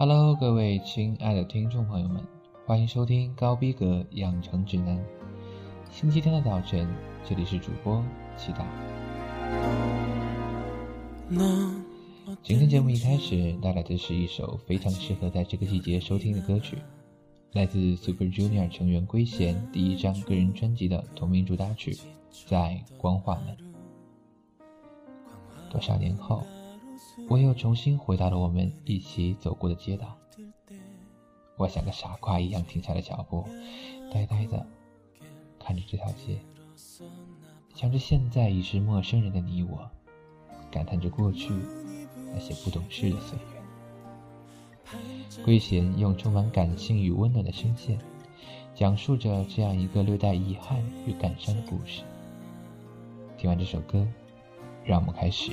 Hello，各位亲爱的听众朋友们，欢迎收听高逼格养成指南。星期天的早晨，这里是主播祈祷。今天节目一开始带来的是一首非常适合在这个季节收听的歌曲，来自 Super Junior 成员圭贤第一张个人专辑的同名主打曲《在光化门》。多少年后，我又重新回到了我们一起走过的街道。我像个傻瓜一样停下了脚步，呆呆的看着这条街，想着现在已是陌生人的你我，感叹着过去那些不懂事的岁月。圭贤用充满感性与温暖的声线，讲述着这样一个略带遗憾与感伤的故事。听完这首歌。让我们开始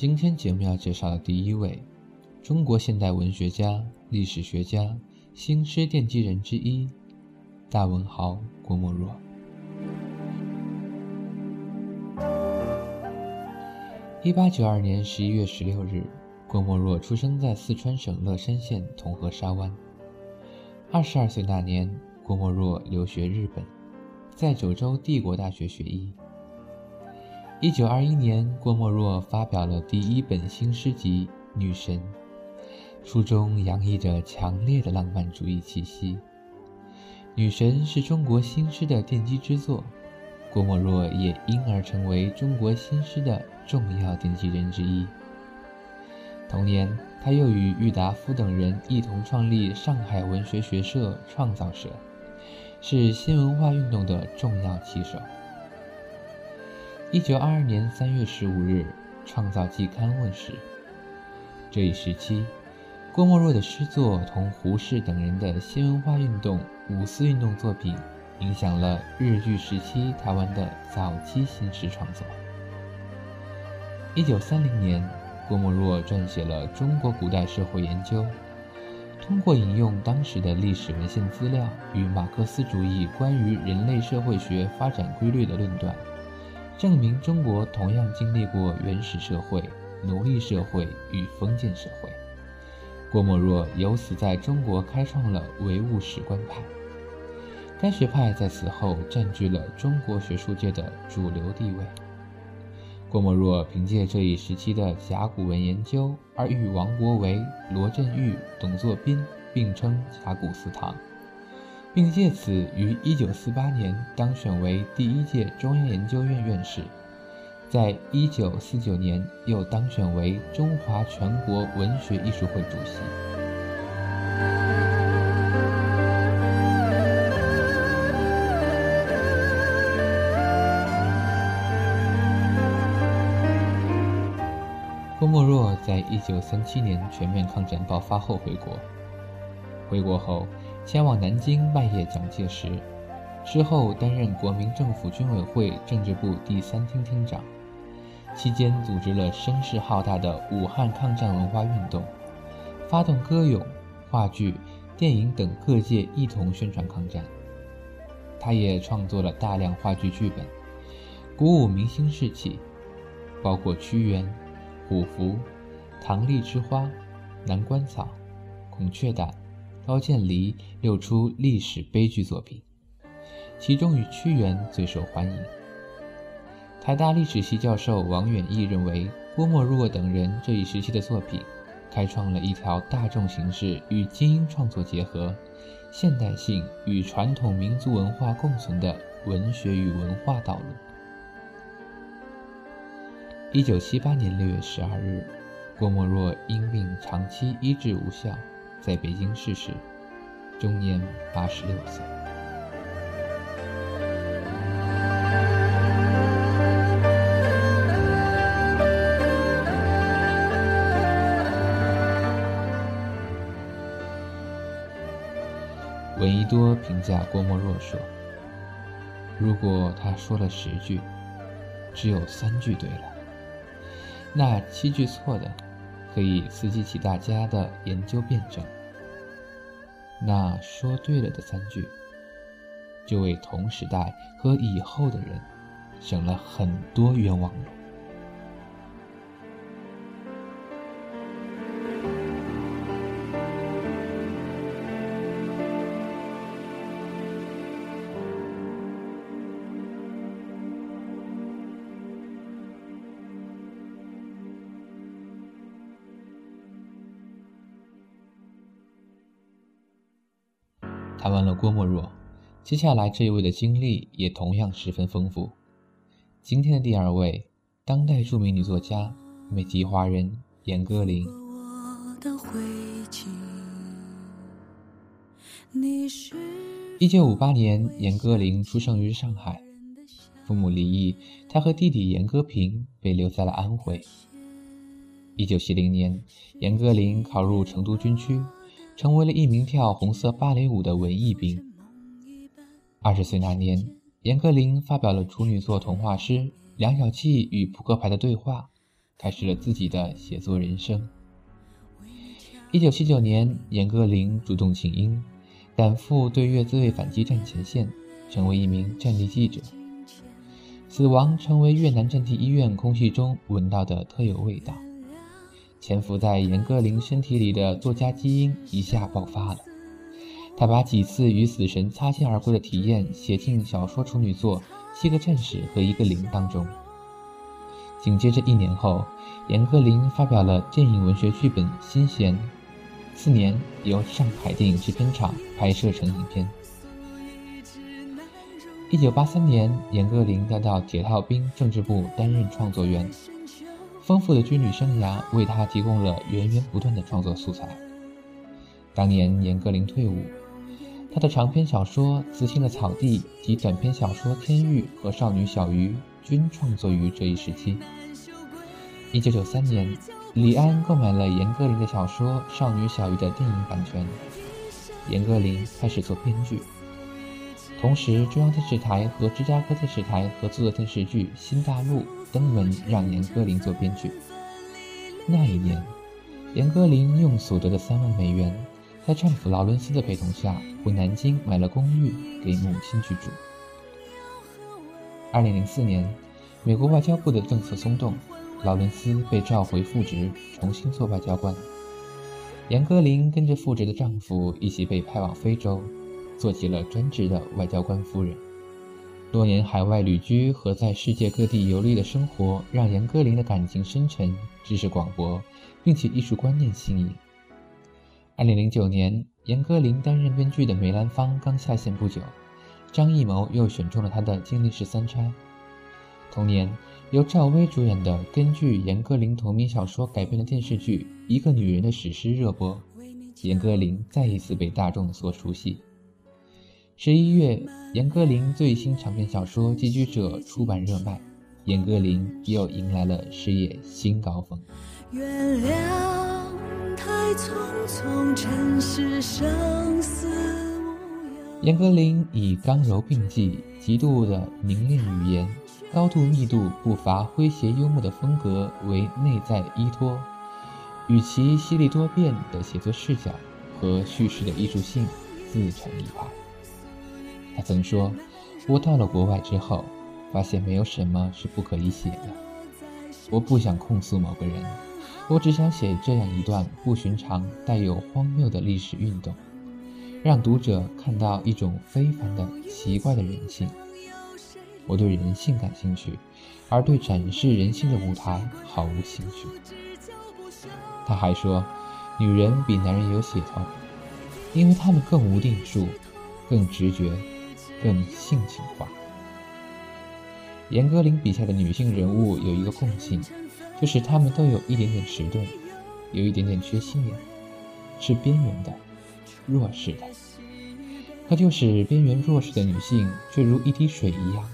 今天节目要介绍的第一位，中国现代文学家、历史学家、新诗奠基人之一，大文豪郭沫若。一八九二年十一月十六日，郭沫若出生在四川省乐山县铜河沙湾。二十二岁那年，郭沫若留学日本，在九州帝国大学学医。一九二一年，郭沫若发表了第一本新诗集《女神》，书中洋溢着强烈的浪漫主义气息。《女神》是中国新诗的奠基之作，郭沫若也因而成为中国新诗的重要奠基人之一。同年，他又与郁达夫等人一同创立上海文学学社创造社，是新文化运动的重要旗手。一九二二年三月十五日，《创造季刊》问世。这一时期，郭沫若的诗作同胡适等人的新文化运动、五四运动作品，影响了日据时期台湾的早期新诗创作。一九三零年。郭沫若撰写了《中国古代社会研究》，通过引用当时的历史文献资料与马克思主义关于人类社会学发展规律的论断，证明中国同样经历过原始社会、奴隶社会与封建社会。郭沫若由此在中国开创了唯物史观派，该学派在此后占据了中国学术界的主流地位。郭沫若凭借这一时期的甲骨文研究而与王国维、罗振玉、董作宾并称甲骨四堂，并借此于1948年当选为第一届中央研究院院士，在1949年又当选为中华全国文学艺术会主席。郭沫若在一九三七年全面抗战爆发后回国，回国后前往南京拜谒蒋介石，之后担任国民政府军委会政治部第三厅厅长，期间组织了声势浩大的武汉抗战文化运动，发动歌咏、话剧、电影等各界一同宣传抗战。他也创作了大量话剧剧本，鼓舞民心士气，包括屈原。虎符、唐丽之花、南关草、孔雀胆、刀剑离六出历史悲剧作品，其中以屈原最受欢迎。台大历史系教授王远义认为，郭沫若等人这一时期的作品，开创了一条大众形式与精英创作结合、现代性与传统民族文化共存的文学与文化道路。一九七八年六月十二日，郭沫若因病长期医治无效，在北京逝世，终年八十六岁。闻一多评价郭沫若说：“如果他说了十句，只有三句对了。”那七句错的，可以刺激起大家的研究辩证；那说对了的三句，就为同时代和以后的人省了很多冤枉路。谈完了郭沫若，接下来这一位的经历也同样十分丰富。今天的第二位，当代著名女作家、美籍华人严歌苓。一九五八年，严歌苓出生于上海，父母离异，她和弟弟严歌平被留在了安徽。一九七零年，严歌苓考入成都军区。成为了一名跳红色芭蕾舞的文艺兵。二十岁那年，严歌苓发表了处女作童话诗《梁小琪与扑克牌的对话》，开始了自己的写作人生。一九七九年，严歌苓主动请缨，赶赴对越自卫反击战前线，成为一名战地记者。死亡成为越南战地医院空气中闻到的特有味道。潜伏在严歌苓身体里的作家基因一下爆发了。他把几次与死神擦肩而过的体验写进小说处女作《七个战士和一个零》当中。紧接着一年后，严歌苓发表了电影文学剧本《新弦》，次年由上海电影制片厂拍摄成影片。一九八三年，严歌苓调到铁道兵政治部担任创作员，丰富的军旅生涯为他提供了源源不断的创作素材。当年严歌苓退伍，他的长篇小说《雌性的草地》及短篇小说《天域》和《少女小鱼》均创作于这一时期。一九九三年，李安购买了严歌苓的小说《少女小鱼》的电影版权，严歌苓开始做编剧。同时，中央电视台和芝加哥电视台合作的电视剧《新大陆》登门让严歌苓做编剧。那一年，严歌苓用所得的三万美元，在丈夫劳伦斯的陪同下，回南京买了公寓给母亲居住。二零零四年，美国外交部的政策松动，劳伦斯被召回复职，重新做外交官。严歌苓跟着复职的丈夫一起被派往非洲。做起了专职的外交官夫人，多年海外旅居和在世界各地游历的生活，让严歌苓的感情深沉、知识广博，并且艺术观念新颖。二零零九年，严歌苓担任编剧的梅兰芳刚下线不久，张艺谋又选中了他的《金陵十三钗》。同年，由赵薇主演的根据严歌苓同名小说改编的电视剧《一个女人的史诗》热播，严歌苓再一次被大众所熟悉。十一月，严歌苓最新长篇小说《寄居者》出版热卖，严歌苓又迎来了事业新高峰。原谅太匆匆，尘世生死严歌苓以刚柔并济、极度的凝练语言、高度密度不乏诙谐幽默的风格为内在依托，与其犀利多变的写作视角和叙事的艺术性自成一派。他曾说：“我到了国外之后，发现没有什么是不可以写的。我不想控诉某个人，我只想写这样一段不寻常、带有荒谬的历史运动，让读者看到一种非凡的、奇怪的人性。我对人性感兴趣，而对展示人性的舞台毫无兴趣。”他还说：“女人比男人有血统，因为她们更无定数，更直觉。”更性情化。严歌苓笔下的女性人物有一个共性，就是她们都有一点点迟钝，有一点点缺心眼，是边缘的、弱势的。可就是边缘弱势的女性，却如一滴水一样，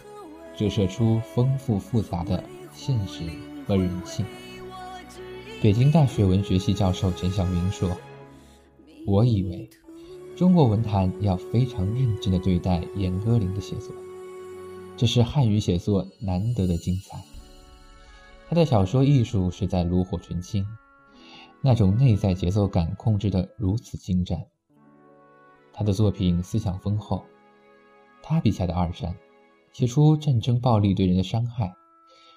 折射出丰富复杂的现实和人性。北京大学文学系教授陈晓明说：“我以为。”中国文坛要非常认真地对待严歌苓的写作，这是汉语写作难得的精彩。他的小说艺术是在炉火纯青，那种内在节奏感控制得如此精湛。他的作品思想丰厚，他笔下的二战，写出战争暴力对人的伤害，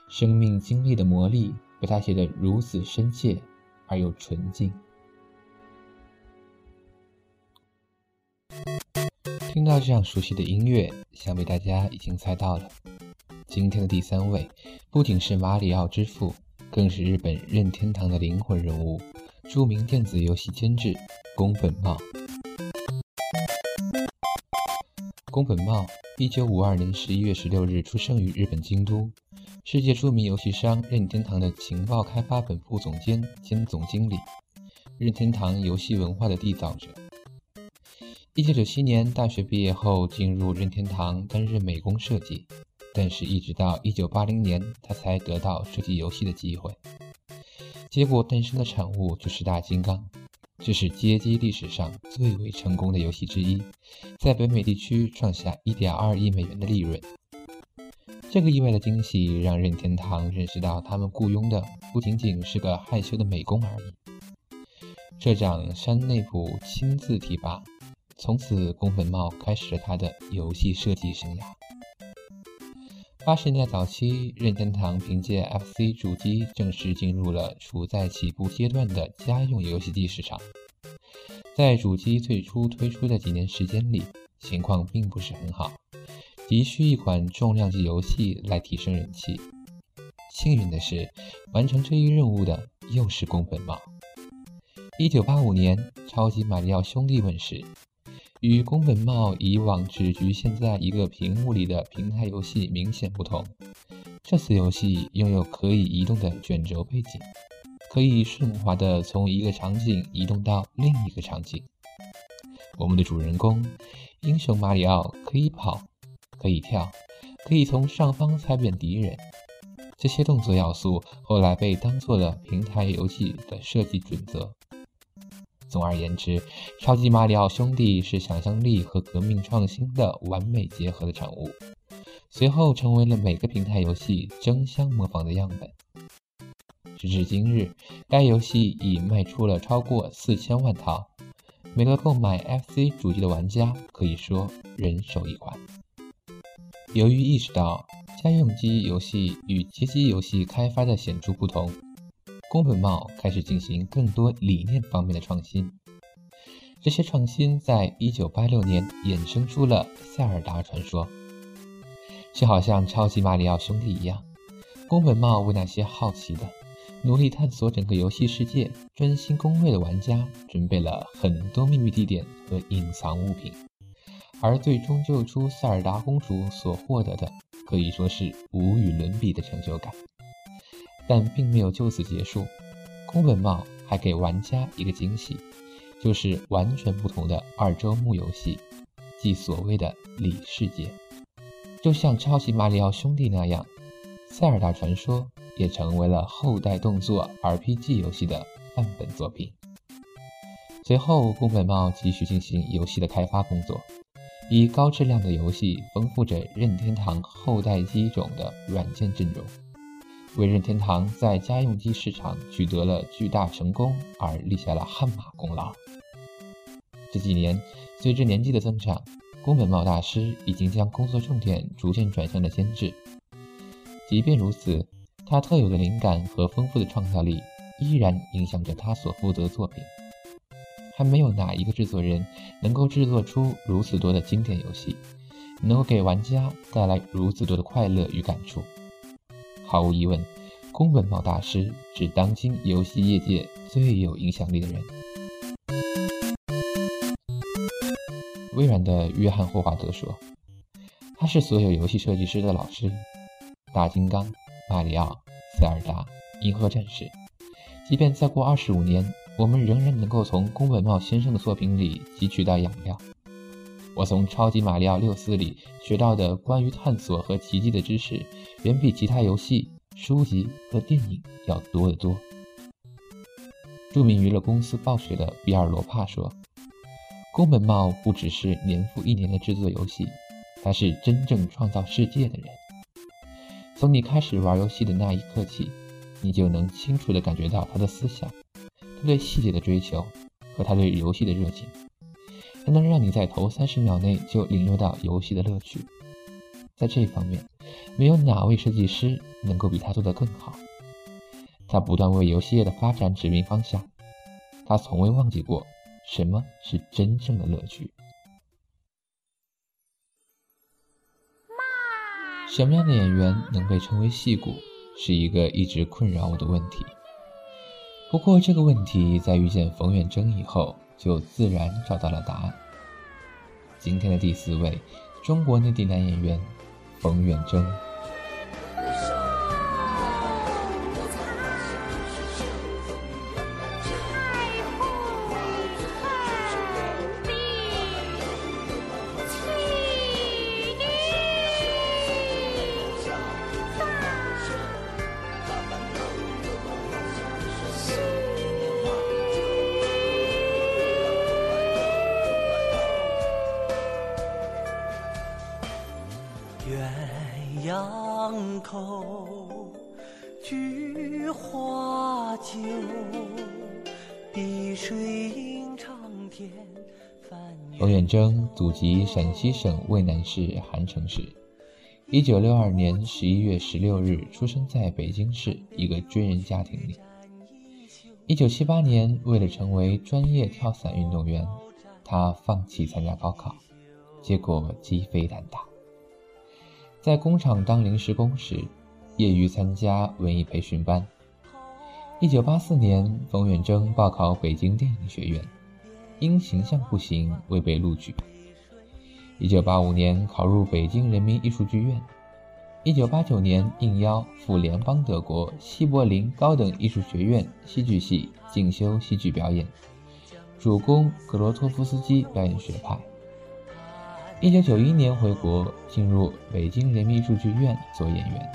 生命经历的磨砺被他写得如此深切而又纯净。听到这样熟悉的音乐，想必大家已经猜到了。今天的第三位，不仅是马里奥之父，更是日本任天堂的灵魂人物，著名电子游戏监制宫本茂。宫本茂，一九五二年十一月十六日出生于日本京都，世界著名游戏商任天堂的情报开发本部总监兼总经理，任天堂游戏文化的缔造者。一九九七年大学毕业后，进入任天堂担任美工设计，但是，一直到一九八零年，他才得到设计游戏的机会。结果诞生的产物就是大金刚，这是街机历史上最为成功的游戏之一，在北美地区创下一点二亿美元的利润。这个意外的惊喜让任天堂认识到，他们雇佣的不仅仅是个害羞的美工而已。社长山内普亲自提拔。从此，宫本茂开始了他的游戏设计生涯。八十年代早期，任天堂凭借 FC 主机正式进入了处在起步阶段的家用游戏机市场。在主机最初推出的几年时间里，情况并不是很好，急需一款重量级游戏来提升人气。幸运的是，完成这一任务的又是宫本茂。一九八五年，《超级马里奥兄弟》问世。与宫本茂以往只局限在一个屏幕里的平台游戏明显不同，这次游戏拥有可以移动的卷轴背景，可以顺滑地从一个场景移动到另一个场景。我们的主人公英雄马里奥可以跑，可以跳，可以从上方踩扁敌人。这些动作要素后来被当做了平台游戏的设计准则。总而言之，超级马里奥兄弟是想象力和革命创新的完美结合的产物，随后成为了每个平台游戏争相模仿的样本。直至今日，该游戏已卖出了超过四千万套，每个购买 FC 主机的玩家可以说人手一款。由于意识到家用机游戏与街机游戏开发的显著不同。宫本茂开始进行更多理念方面的创新，这些创新在1986年衍生出了《塞尔达传说》。就好像超级马里奥兄弟一样，宫本茂为那些好奇的、努力探索整个游戏世界、专心攻略的玩家准备了很多秘密地点和隐藏物品，而最终救出塞尔达公主所获得的，可以说是无与伦比的成就感。但并没有就此结束，宫本茂还给玩家一个惊喜，就是完全不同的二周目游戏，即所谓的“里世界”。就像超级马里奥兄弟那样，《塞尔达传说》也成为了后代动作 RPG 游戏的范本作品。随后，宫本茂继续进行游戏的开发工作，以高质量的游戏丰富着任天堂后代机种的软件阵容。为任天堂在家用机市场取得了巨大成功而立下了汗马功劳。这几年，随着年纪的增长，宫本茂大师已经将工作重点逐渐转向了监制。即便如此，他特有的灵感和丰富的创造力依然影响着他所负责的作品。还没有哪一个制作人能够制作出如此多的经典游戏，能够给玩家带来如此多的快乐与感触。毫无疑问，宫本茂大师是当今游戏业界最有影响力的人。微软的约翰霍华德说：“他是所有游戏设计师的老师。大金刚、马里奥、塞尔达、银河战士，即便再过二十五年，我们仍然能够从宫本茂先生的作品里汲取到养料。我从《超级马里奥六四》里学到的关于探索和奇迹的知识。”远比其他游戏、书籍和电影要多得多。著名娱乐公司暴雪的比尔·罗帕说：“宫本茂不只是年复一年的制作游戏，他是真正创造世界的人。从你开始玩游戏的那一刻起，你就能清楚地感觉到他的思想、他对细节的追求和他对游戏的热情。他能让你在头三十秒内就领略到游戏的乐趣。在这方面。”没有哪位设计师能够比他做得更好。他不断为游戏业的发展指明方向。他从未忘记过什么是真正的乐趣。什么样的演员能被称为戏骨，是一个一直困扰我的问题。不过这个问题在遇见冯远征以后，就自然找到了答案。今天的第四位，中国内地男演员。冯远征。祖籍陕西省渭南市韩城市，一九六二年十一月十六日出生在北京市一个军人家庭里。一九七八年，为了成为专业跳伞运动员，他放弃参加高考，结果鸡飞蛋打。在工厂当临时工时，业余参加文艺培训班。一九八四年，冯远征报考北京电影学院，因形象不行未被录取。一九八五年考入北京人民艺术剧院，一九八九年应邀赴联邦德国西柏林高等艺术学院戏剧系进修戏剧表演，主攻格罗托夫斯基表演学派。一九九一年回国，进入北京人民艺术剧院做演员。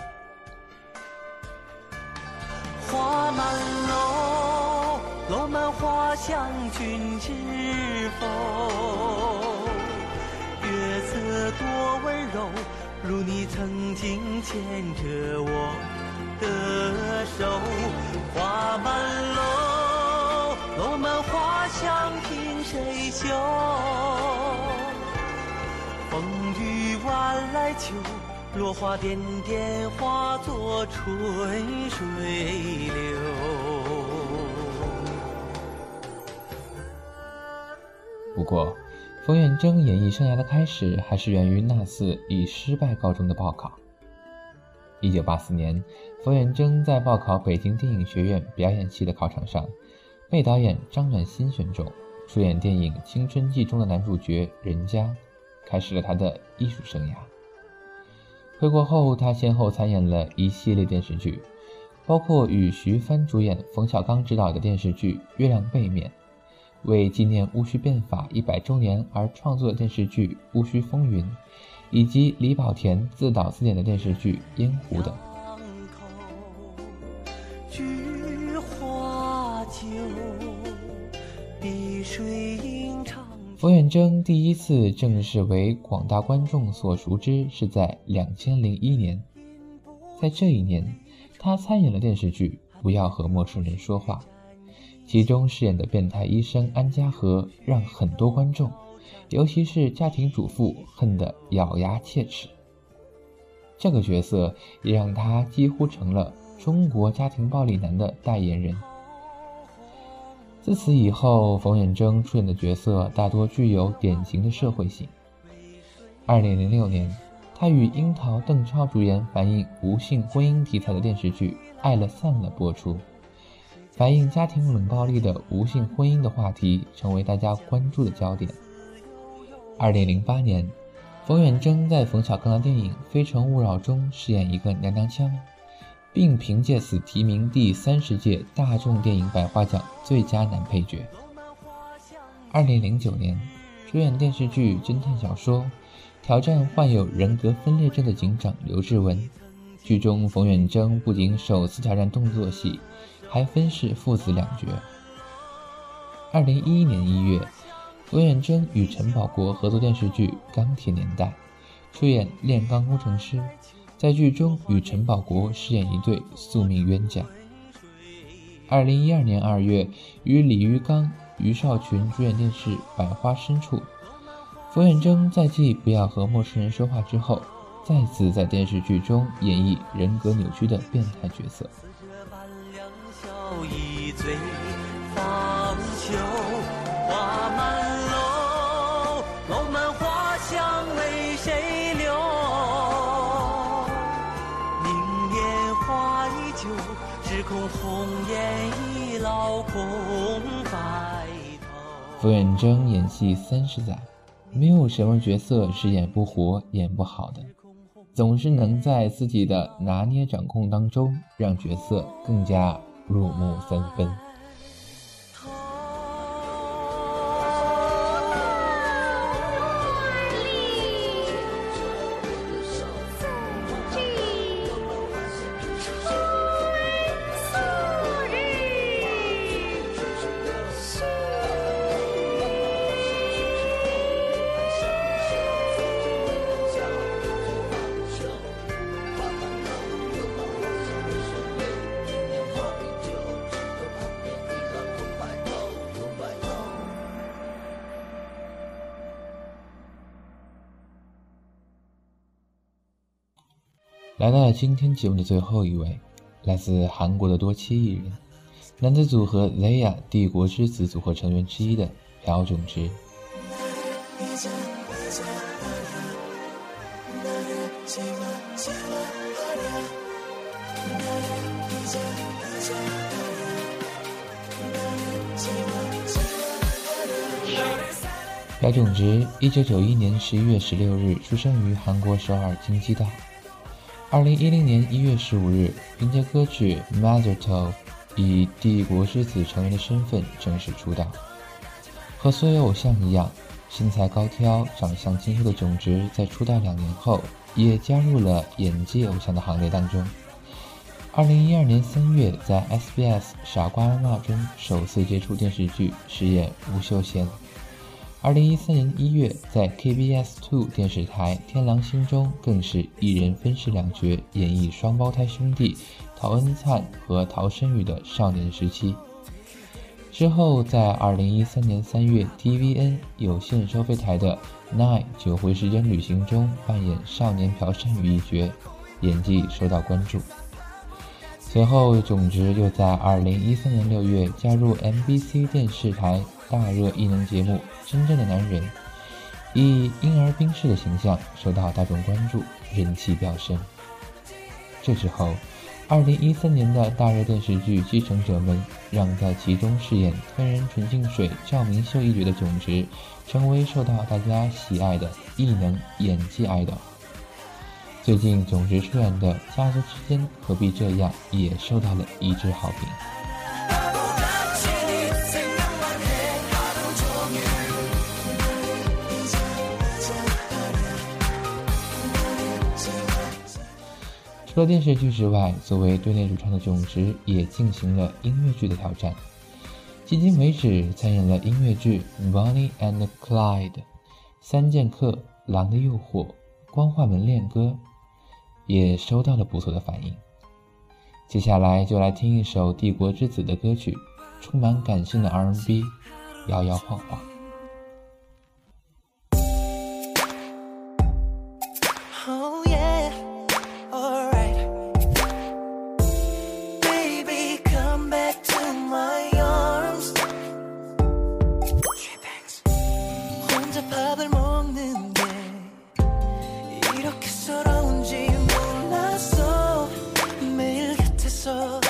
花满楼，楼满花香，君知否？色多温柔，如你曾经牵着我的手。花满楼，楼满花香，凭谁绣？风雨晚来秋，落花点点化作春水流。不过。冯远征演艺生涯的开始还是源于那次以失败告终的报考。一九八四年，冯远征在报考北京电影学院表演系的考场上，被导演张暖心选中，出演电影《青春记》中的男主角任嘉，开始了他的艺术生涯。回国后，他先后参演了一系列电视剧，包括与徐帆主演、冯小刚执导的电视剧《月亮背面》。为纪念戊戌变法一百周年而创作的电视剧《戊戌风云》，以及李保田自导自演的电视剧《烟壶》等。冯远征第一次正式为广大观众所熟知是在两千零一年，在这一年，他参演了电视剧《不要和陌生人说话》。其中饰演的变态医生安家和，让很多观众，尤其是家庭主妇恨得咬牙切齿。这个角色也让他几乎成了中国家庭暴力男的代言人。自此以后，冯远征出演的角色大多具有典型的社会性。二零零六年，他与樱桃、邓超主演反映无性婚姻题材的电视剧《爱了散了》播出。反映家庭冷暴力的无性婚姻的话题成为大家关注的焦点。二零零八年，冯远征在冯小刚的电影《非诚勿扰》中饰演一个娘娘腔，并凭借此提名第三十届大众电影百花奖最佳男配角。二零零九年，主演电视剧侦探小说，挑战患有人格分裂症的警长刘志文。剧中，冯远征不仅首次挑战动作戏。还分饰父子两角。二零一一年一月，冯远征与陈宝国合作电视剧《钢铁年代》，出演炼钢工程师，在剧中与陈宝国饰演一对宿命冤家。二零一二年二月，与李玉刚、于少群主演电视《百花深处》，冯远征在继《不要和陌生人说话》之后，再次在电视剧中演绎人格扭曲的变态角色。一醉方休，花满楼，楼满花香为谁留？明年花依旧，只恐红颜已老，空白头。傅远征演戏三十载，没有什么角色是演不活、演不好的，总是能在自己的拿捏掌控当中，让角色更加。入木三分。今天节目的最后一位，来自韩国的多栖艺人，男子组合 Zaya 帝国之子组合成员之一的朴炯植。朴炯植，一九九一年十一月十六日出生于韩国首尔京畿道。二零一零年一月十五日，凭借歌曲《Mother t o 以帝国之子成员的身份正式出道。和所有偶像一样，身材高挑、长相清秀的炯植，在出道两年后，也加入了演技偶像的行列当中。二零一二年三月，在 SBS《傻瓜妈妈》中首次接触电视剧，饰演吴秀贤。二零一三年一月，在 KBS Two 电视台《天狼星》中，更是一人分饰两角，演绎双胞胎兄弟陶恩灿和陶申宇的少年时期。之后，在二零一三年三月，TVN 有线收费台的《Nine 九回时间旅行》中扮演少年朴申宇一角，演技受到关注。随后，炯植又在二零一三年六月加入 MBC 电视台大热艺能节目。真正的男人，以婴儿兵士的形象受到大众关注，人气飙升。这之后，二零一三年的大热电视剧《继承者们》让在其中饰演天然纯净水赵明秀一角的炯植，成为受到大家喜爱的艺能演技爱豆。最近，炯植出演的《家族之间何必这样》也受到了一致好评。除了电视剧之外，作为队内主唱的炯植也进行了音乐剧的挑战。迄今为止，参演了音乐剧《Bonnie and Clyde》、《三剑客》、《狼的诱惑》、《光化门恋歌》，也收到了不错的反应。接下来就来听一首帝国之子的歌曲，充满感性的 R&B，《摇摇晃晃》。 밥을 먹는데 이렇게 서러운지 몰랐어 매일 곁에서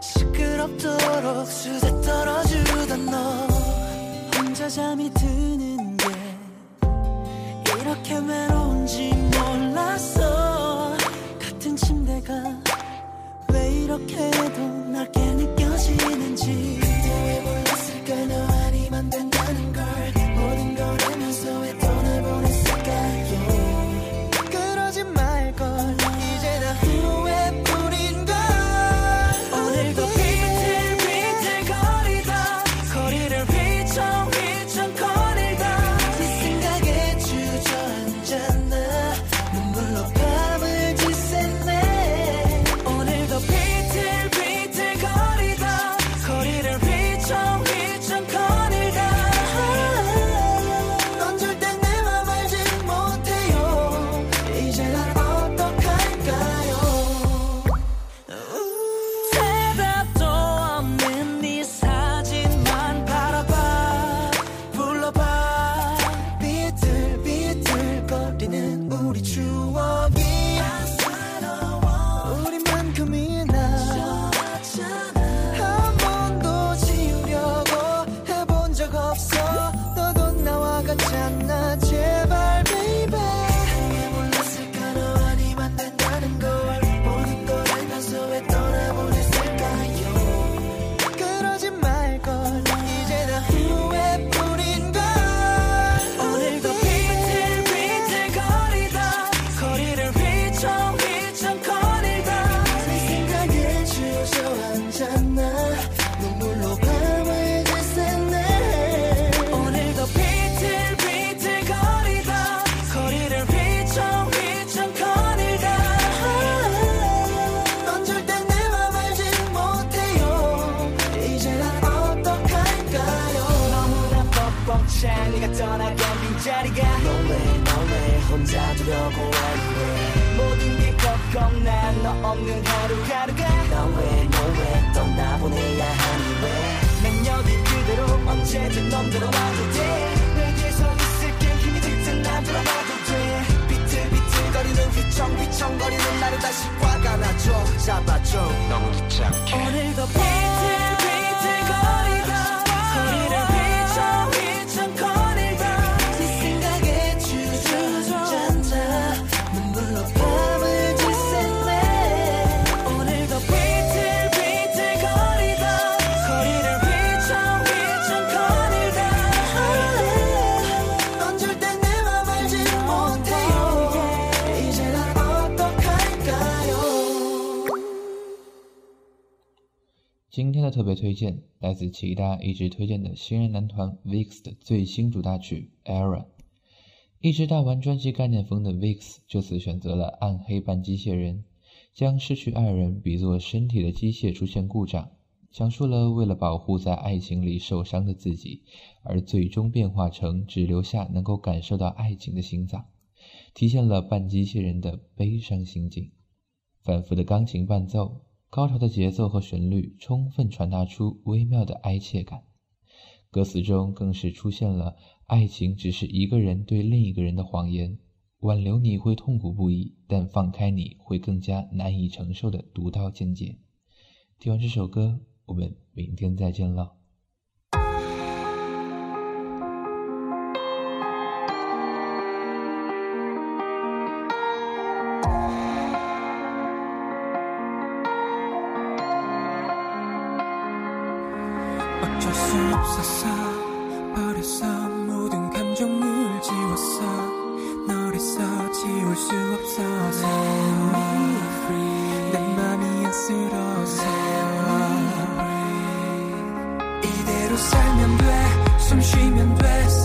시끄럽도록 수다 떨어주던 너. 혼자 잠이 드는데 이렇게 외로운지 몰랐어 같은 침대가 왜 이렇게도 넓게 느껴지는지. 차 네가 떠나간 빈자리가 Lonely 혼자 두려고 할래 모든 게 꺾꺾 난너 없는 하루하루가 Nowhere 떠나보내야 하니 왜난 여기 그대로 언제든 넌들어 와도 돼내 뒤에서 있을게. 힘이 들든 난 돌아가도 돼. 비틀비틀거리는 휘청휘청거리는 나를 다시 꽉 안아줘. 잡아줘. 너무 귀찮게. 오늘도 비틀비틀거리던 今天的特别推荐来自其他一直推荐的新人男团 VIX 的最新主打曲《Era》。一直大玩专辑概念风的 VIX 这次选择了暗黑半机械人，将失去爱人比作身体的机械出现故障，讲述了为了保护在爱情里受伤的自己，而最终变化成只留下能够感受到爱情的心脏，体现了半机械人的悲伤心境。反复的钢琴伴奏。高潮的节奏和旋律充分传达出微妙的哀切感，歌词中更是出现了“爱情只是一个人对另一个人的谎言，挽留你会痛苦不已，但放开你会更加难以承受”的独到见解。听完这首歌，我们明天再见了。 살면 돼숨 쉬면 돼 살아있기만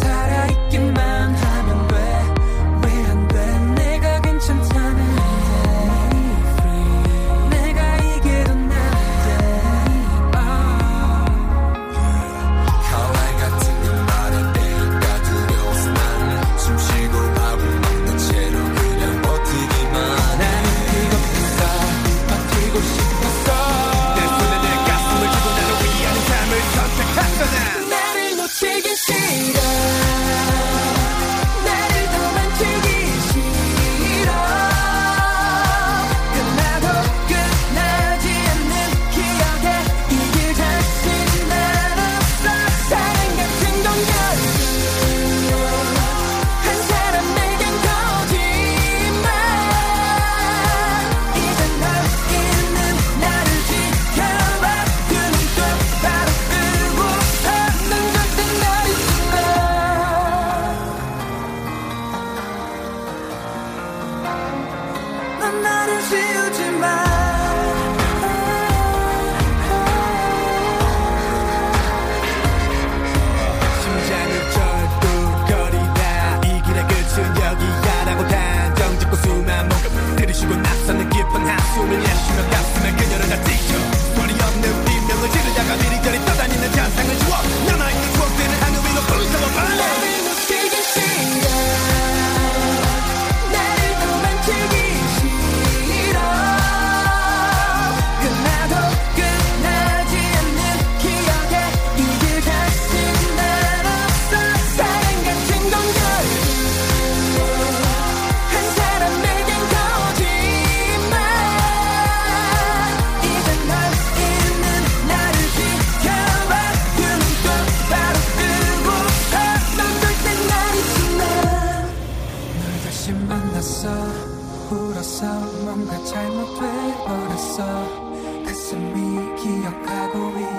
마시고 낙서는 깊은 한숨을 내쉬며 가슴에 그녀를 다 뒤져. 있어 그 숨이 기억하고 있어.